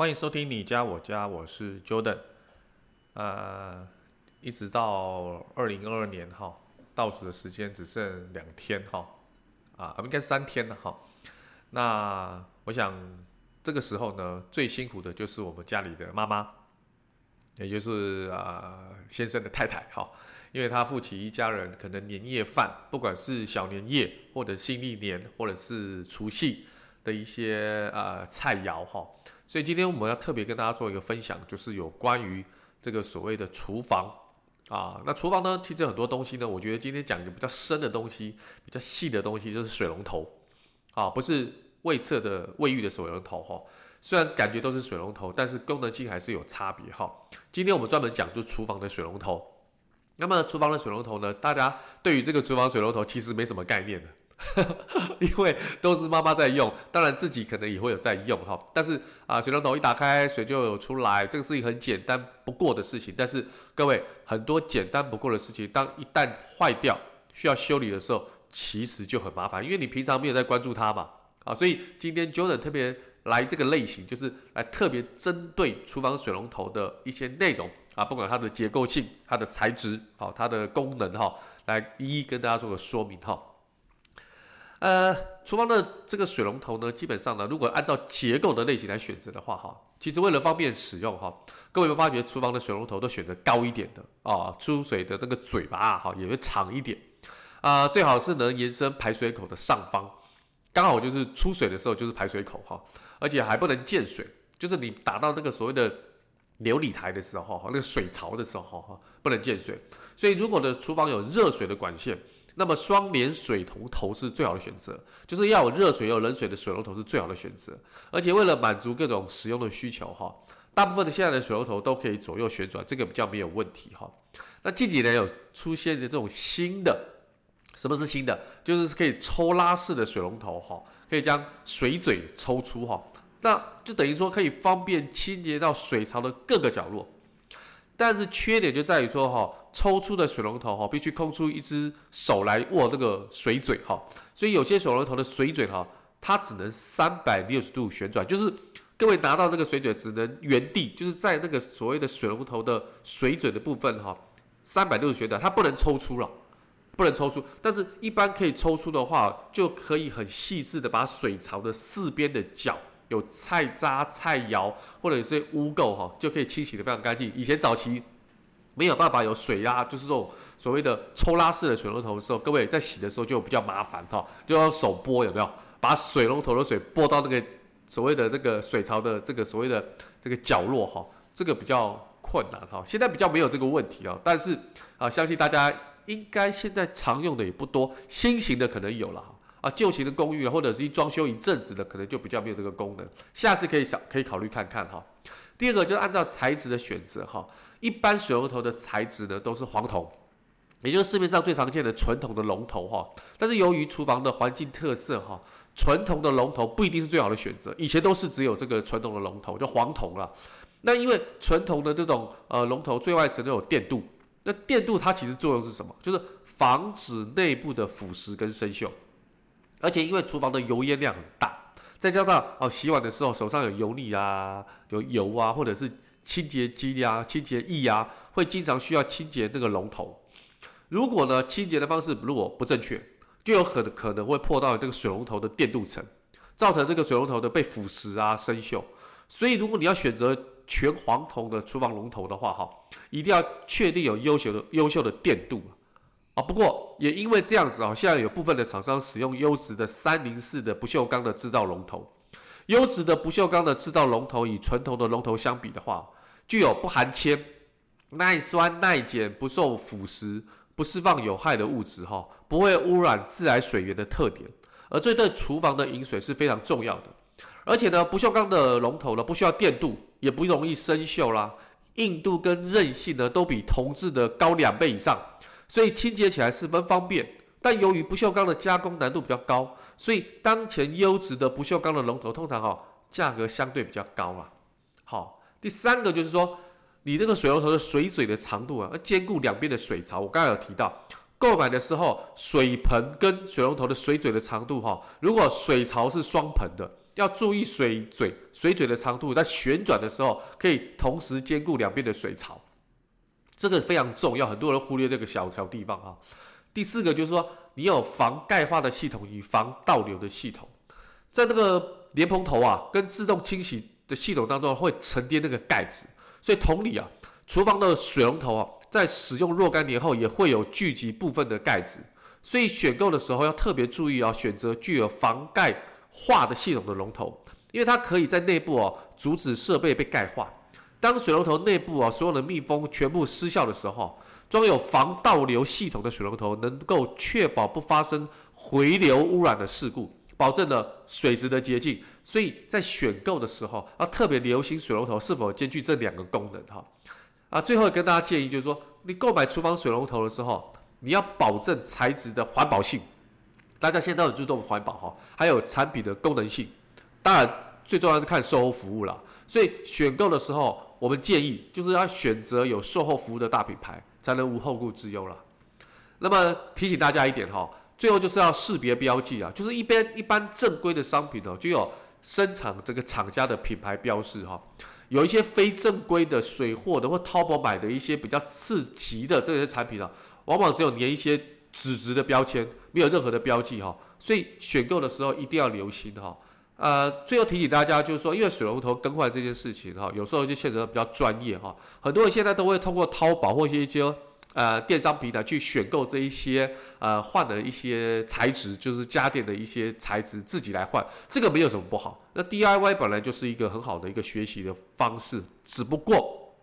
欢迎收听你家我家，我是 Jordan。呃，一直到二零二二年哈，倒数的时间只剩两天哈，啊，应该是三天了哈。那我想这个时候呢，最辛苦的就是我们家里的妈妈，也就是啊先生的太太哈，因为他负起一家人可能年夜饭，不管是小年夜或者新历年或者是除夕的一些呃菜肴哈，所以今天我们要特别跟大家做一个分享，就是有关于。这个所谓的厨房啊，那厨房呢，其实很多东西呢，我觉得今天讲一个比较深的东西，比较细的东西，就是水龙头啊，不是卫厕的卫浴的水龙头哈。虽然感觉都是水龙头，但是功能性还是有差别哈。今天我们专门讲就厨房的水龙头。那么厨房的水龙头呢，大家对于这个厨房水龙头其实没什么概念的。因为都是妈妈在用，当然自己可能也会有在用哈。但是啊，水龙头一打开，水就有出来，这个是一很简单不过的事情。但是各位，很多简单不过的事情，当一旦坏掉需要修理的时候，其实就很麻烦，因为你平常没有在关注它嘛。啊，所以今天 Jordan 特别来这个类型，就是来特别针对厨房水龙头的一些内容啊，不管它的结构性、它的材质、好它的功能哈，来一一跟大家做个说明哈。呃，厨房的这个水龙头呢，基本上呢，如果按照结构的类型来选择的话，哈，其实为了方便使用，哈，各位有发觉厨房的水龙头都选择高一点的啊，出水的那个嘴巴哈也会长一点啊，最好是能延伸排水口的上方，刚好就是出水的时候就是排水口哈，而且还不能见水，就是你打到那个所谓的琉璃台的时候哈，那个水槽的时候哈，不能见水，所以如果的厨房有热水的管线。那么双联水龙头是最好的选择，就是要有热水又有冷水的水龙头是最好的选择。而且为了满足各种使用的需求哈，大部分的现在的水龙头都可以左右旋转，这个比较没有问题哈。那近几年有出现的这种新的，什么是新的？就是可以抽拉式的水龙头哈，可以将水嘴抽出哈，那就等于说可以方便清洁到水槽的各个角落。但是缺点就在于说哈，抽出的水龙头哈，必须空出一只手来握这个水嘴哈，所以有些水龙头的水嘴哈，它只能三百六十度旋转，就是各位拿到这个水嘴只能原地，就是在那个所谓的水龙头的水嘴的部分哈，三百六十旋转，它不能抽出了，不能抽出。但是一般可以抽出的话，就可以很细致的把水槽的四边的角。有菜渣、菜肴或者有些污垢哈，就可以清洗的非常干净。以前早期没有办法有水压，就是这种所谓的抽拉式的水龙头的时候，各位在洗的时候就比较麻烦哈，就要手拨有没有？把水龙头的水拨到那个所谓的这个水槽的这个所谓的这个角落哈，这个比较困难哈。现在比较没有这个问题啊，但是啊，相信大家应该现在常用的也不多，新型的可能有了。啊，旧型的公寓或者是一装修一阵子的，可能就比较没有这个功能。下次可以想，可以考虑看看哈。第二个就是按照材质的选择哈，一般水龙头的材质呢都是黄铜，也就是市面上最常见的纯铜的龙头哈。但是由于厨房的环境特色哈，纯铜的龙头不一定是最好的选择。以前都是只有这个纯铜的龙头，就黄铜了。那因为纯铜的这种呃龙头最外层都有电镀，那电镀它其实作用是什么？就是防止内部的腐蚀跟生锈。而且因为厨房的油烟量很大，再加上哦洗碗的时候手上有油腻啊、有油啊，或者是清洁剂啊、清洁液啊，会经常需要清洁那个龙头。如果呢清洁的方式如果不正确，就有很可能会破到这个水龙头的电镀层，造成这个水龙头的被腐蚀啊、生锈。所以如果你要选择全黄铜的厨房龙头的话，哈，一定要确定有优秀的优秀的电镀。啊，不过也因为这样子啊，现在有部分的厂商使用优质的三零四的不锈钢的制造龙头。优质的不锈钢的制造龙头与纯铜的龙头相比的话，具有不含铅、耐酸耐碱、不受腐蚀、不释放有害的物质哈，不会污染自来水源的特点。而这对厨房的饮水是非常重要的。而且呢，不锈钢的龙头呢，不需要电镀，也不容易生锈啦，硬度跟韧性呢，都比铜制的高两倍以上，所以清洁起来十分方便。但由于不锈钢的加工难度比较高，所以当前优质的不锈钢的龙头通常哈、哦、价格相对比较高啊。好，第三个就是说，你那个水龙头的水嘴的长度啊，要兼顾两边的水槽。我刚才有提到，购买的时候水盆跟水龙头的水嘴的长度哈，如果水槽是双盆的，要注意水嘴水嘴的长度在旋转的时候可以同时兼顾两边的水槽，这个非常重要，很多人忽略这个小小地方啊。第四个就是说，你有防钙化的系统与防倒流的系统，在那个莲蓬头啊，跟自动清洗的系统当中会沉淀那个钙质，所以同理啊，厨房的水龙头啊，在使用若干年后也会有聚集部分的钙质，所以选购的时候要特别注意啊，选择具有防钙化的系统的龙头，因为它可以在内部哦阻止设备被钙化。当水龙头内部啊所有的密封全部失效的时候，装有防倒流系统的水龙头能够确保不发生回流污染的事故，保证了水质的洁净。所以在选购的时候要特别留心水龙头是否兼具这两个功能哈。啊，最后跟大家建议就是说，你购买厨房水龙头的时候，你要保证材质的环保性。大家现在都很注重环保哈，还有产品的功能性。当然，最重要是看售后服务了。所以选购的时候，我们建议就是要选择有售后服务的大品牌。才能无后顾之忧了。那么提醒大家一点哈，最后就是要识别标记啊，就是一般一般正规的商品哦，就有生产这个厂家的品牌标示哈。有一些非正规的水货的或淘宝买的一些比较次级的这些产品啊，往往只有粘一些纸质的标签，没有任何的标记哈。所以选购的时候一定要留心哈。呃，最后提醒大家就是说，因为水龙头更换这件事情哈，有时候就牵扯到比较专业哈。很多人现在都会通过淘宝或一些一些呃电商平台去选购这一些呃换的一些材质，就是家电的一些材质，自己来换，这个没有什么不好。那 DIY 本来就是一个很好的一个学习的方式，只不过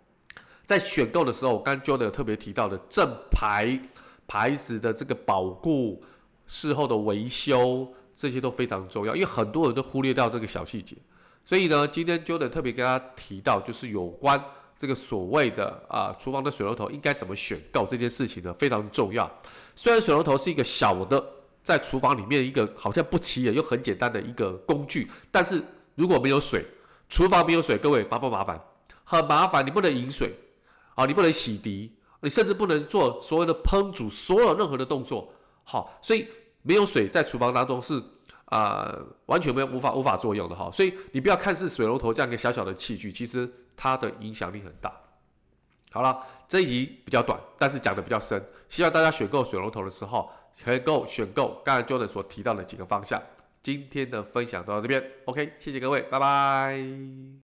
在选购的时候，我刚刚 Jordan 特别提到的正牌牌子的这个保固、事后的维修。这些都非常重要，因为很多人都忽略掉这个小细节，所以呢，今天 Jordan 特别跟大家提到，就是有关这个所谓的啊，厨房的水龙头应该怎么选购这件事情呢，非常重要。虽然水龙头是一个小的，在厨房里面一个好像不起眼又很简单的一个工具，但是如果没有水，厨房没有水，各位麻不麻烦？很麻烦，你不能饮水啊，你不能洗涤，你甚至不能做所谓的烹煮，所有任何的动作。好，所以。没有水在厨房当中是啊、完全没有无法无法作用的哈，所以你不要看是水龙头这样一个小小的器具，其实它的影响力很大。好了，这一集比较短，但是讲的比较深，希望大家选购水龙头的时候可以够选购刚才 Jordan 所提到的几个方向。今天的分享到这边，OK，谢谢各位，拜拜。